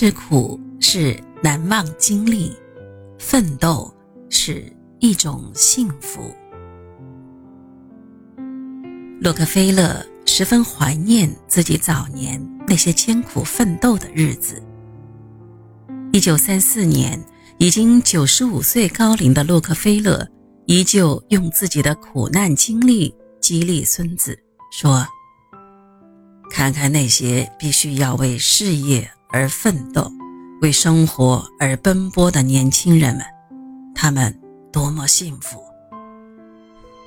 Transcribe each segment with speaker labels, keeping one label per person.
Speaker 1: 吃苦是难忘经历，奋斗是一种幸福。洛克菲勒十分怀念自己早年那些艰苦奋斗的日子。一九三四年，已经九十五岁高龄的洛克菲勒，依旧用自己的苦难经历激励孙子，说：“看看那些必须要为事业而奋斗、为生活而奔波的年轻人们，他们多么幸福！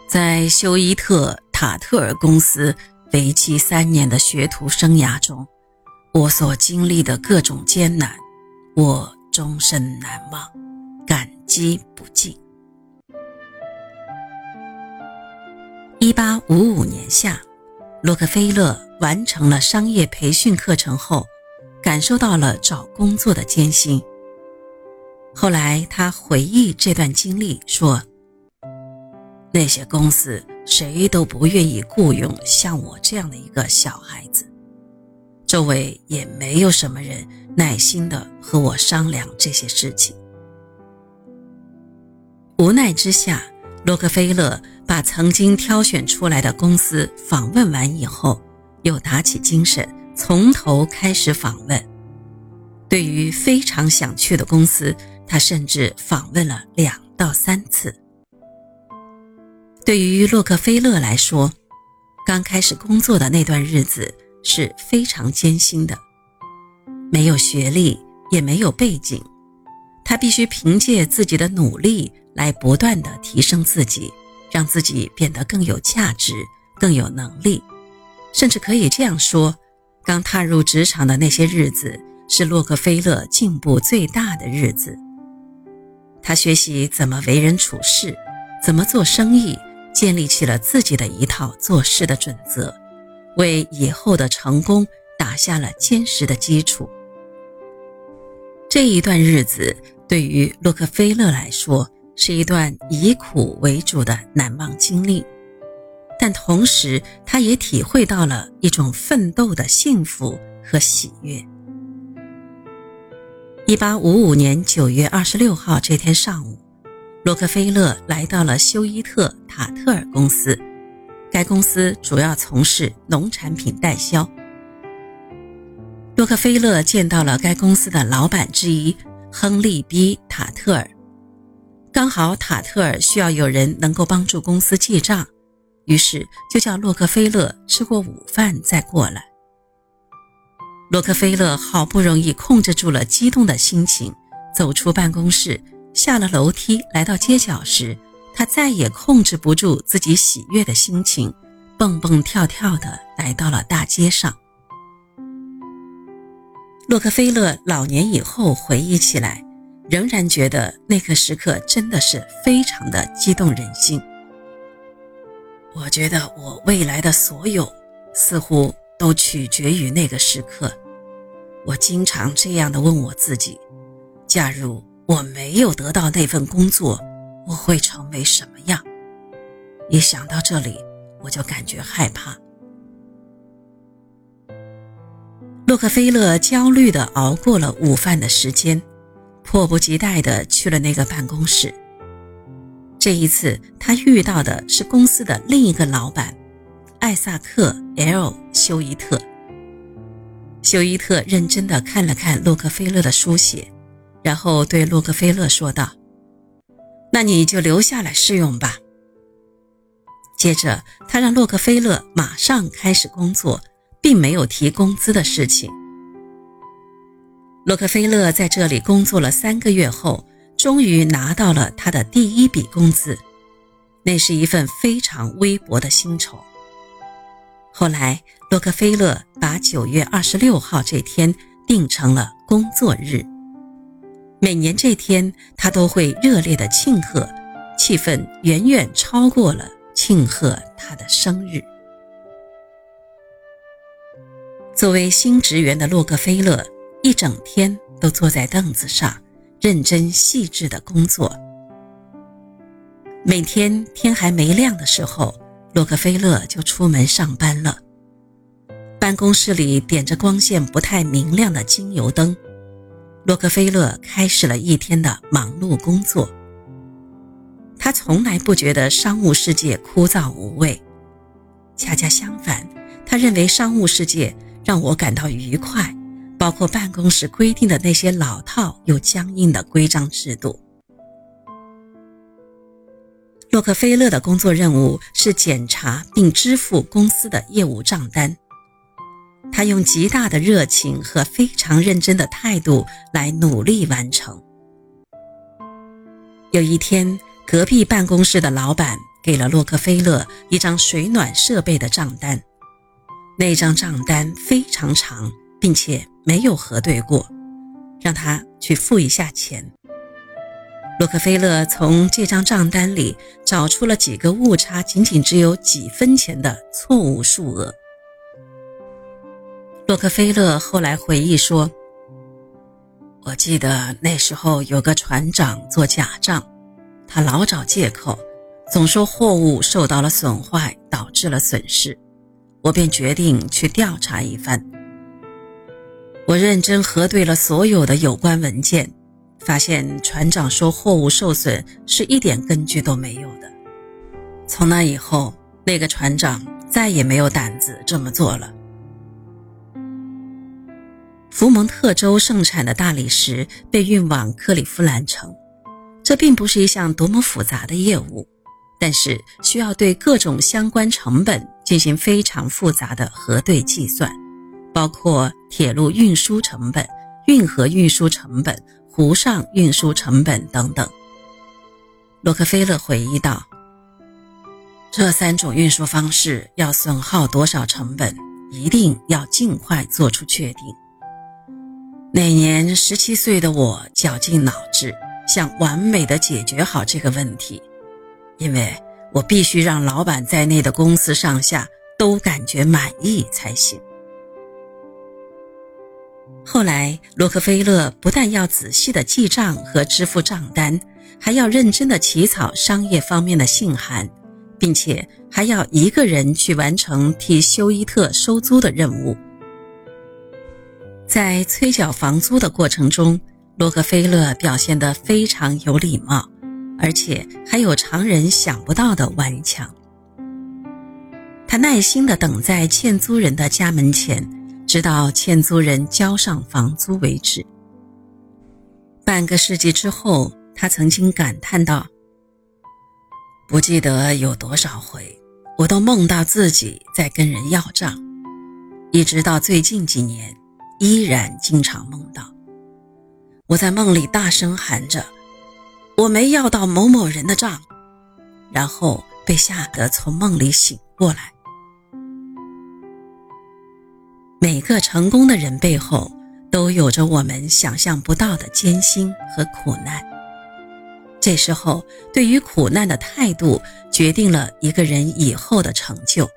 Speaker 1: 在休伊特塔特尔公司为期三年的学徒生涯中，我所经历的各种艰难。”我终身难忘，感激不尽。一八五五年夏，洛克菲勒完成了商业培训课程后，感受到了找工作的艰辛。后来他回忆这段经历说：“那些公司谁都不愿意雇佣像我这样的一个小孩子，周围也没有什么人。”耐心的和我商量这些事情。无奈之下，洛克菲勒把曾经挑选出来的公司访问完以后，又打起精神，从头开始访问。对于非常想去的公司，他甚至访问了两到三次。对于洛克菲勒来说，刚开始工作的那段日子是非常艰辛的。没有学历，也没有背景，他必须凭借自己的努力来不断的提升自己，让自己变得更有价值、更有能力。甚至可以这样说，刚踏入职场的那些日子是洛克菲勒进步最大的日子。他学习怎么为人处事，怎么做生意，建立起了自己的一套做事的准则，为以后的成功打下了坚实的基础。这一段日子对于洛克菲勒来说是一段以苦为主的难忘经历，但同时他也体会到了一种奋斗的幸福和喜悦。一八五五年九月二十六号这天上午，洛克菲勒来到了休伊特塔特尔公司，该公司主要从事农产品代销。洛克菲勒见到了该公司的老板之一亨利 ·B· 塔特尔，刚好塔特尔需要有人能够帮助公司记账，于是就叫洛克菲勒吃过午饭再过来。洛克菲勒好不容易控制住了激动的心情，走出办公室，下了楼梯，来到街角时，他再也控制不住自己喜悦的心情，蹦蹦跳跳地来到了大街上。洛克菲勒老年以后回忆起来，仍然觉得那个时刻真的是非常的激动人心。我觉得我未来的所有似乎都取决于那个时刻。我经常这样的问我自己：假如我没有得到那份工作，我会成为什么样？一想到这里，我就感觉害怕。洛克菲勒焦虑地熬过了午饭的时间，迫不及待地去了那个办公室。这一次，他遇到的是公司的另一个老板，艾萨克 ·L· 休伊特。休伊特认真地看了看洛克菲勒的书写，然后对洛克菲勒说道：“那你就留下来试用吧。”接着，他让洛克菲勒马上开始工作。并没有提工资的事情。洛克菲勒在这里工作了三个月后，终于拿到了他的第一笔工资，那是一份非常微薄的薪酬。后来，洛克菲勒把九月二十六号这天定成了工作日，每年这天他都会热烈的庆贺，气氛远远超过了庆贺他的生日。作为新职员的洛克菲勒，一整天都坐在凳子上，认真细致的工作。每天天还没亮的时候，洛克菲勒就出门上班了。办公室里点着光线不太明亮的精油灯，洛克菲勒开始了一天的忙碌工作。他从来不觉得商务世界枯燥无味，恰恰相反，他认为商务世界让我感到愉快，包括办公室规定的那些老套又僵硬的规章制度。洛克菲勒的工作任务是检查并支付公司的业务账单，他用极大的热情和非常认真的态度来努力完成。有一天。隔壁办公室的老板给了洛克菲勒一张水暖设备的账单，那张账单非常长，并且没有核对过，让他去付一下钱。洛克菲勒从这张账单里找出了几个误差仅仅只有几分钱的错误数额。洛克菲勒后来回忆说：“我记得那时候有个船长做假账。”他老找借口，总说货物受到了损坏，导致了损失。我便决定去调查一番。我认真核对了所有的有关文件，发现船长说货物受损是一点根据都没有的。从那以后，那个船长再也没有胆子这么做了。福蒙特州盛产的大理石被运往克利夫兰城。这并不是一项多么复杂的业务，但是需要对各种相关成本进行非常复杂的核对计算，包括铁路运输成本、运河运输成本、湖上运输成本等等。洛克菲勒回忆道：“这三种运输方式要损耗多少成本，一定要尽快做出确定。”那年十七岁的我绞尽脑汁。想完美的解决好这个问题，因为我必须让老板在内的公司上下都感觉满意才行。后来，洛克菲勒不但要仔细的记账和支付账单，还要认真的起草商业方面的信函，并且还要一个人去完成替休伊特收租的任务。在催缴房租的过程中。洛克菲勒表现得非常有礼貌，而且还有常人想不到的顽强。他耐心地等在欠租人的家门前，直到欠租人交上房租为止。半个世纪之后，他曾经感叹道：“不记得有多少回，我都梦到自己在跟人要账，一直到最近几年，依然经常梦到。”我在梦里大声喊着：“我没要到某某人的账。”然后被吓得从梦里醒过来。每个成功的人背后都有着我们想象不到的艰辛和苦难。这时候，对于苦难的态度决定了一个人以后的成就。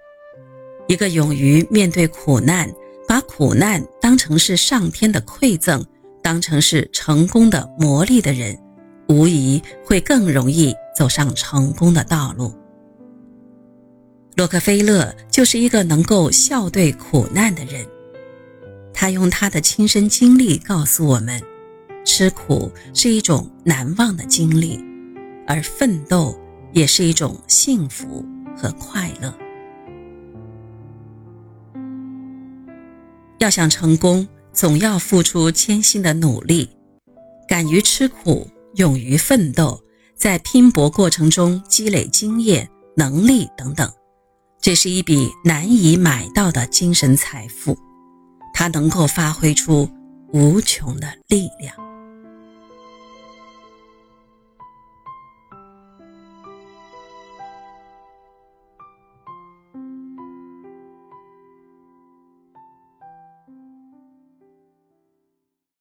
Speaker 1: 一个勇于面对苦难，把苦难当成是上天的馈赠。当成是成功的磨砺的人，无疑会更容易走上成功的道路。洛克菲勒就是一个能够笑对苦难的人，他用他的亲身经历告诉我们，吃苦是一种难忘的经历，而奋斗也是一种幸福和快乐。要想成功。总要付出艰辛的努力，敢于吃苦，勇于奋斗，在拼搏过程中积累经验、能力等等，这是一笔难以买到的精神财富，它能够发挥出无穷的力量。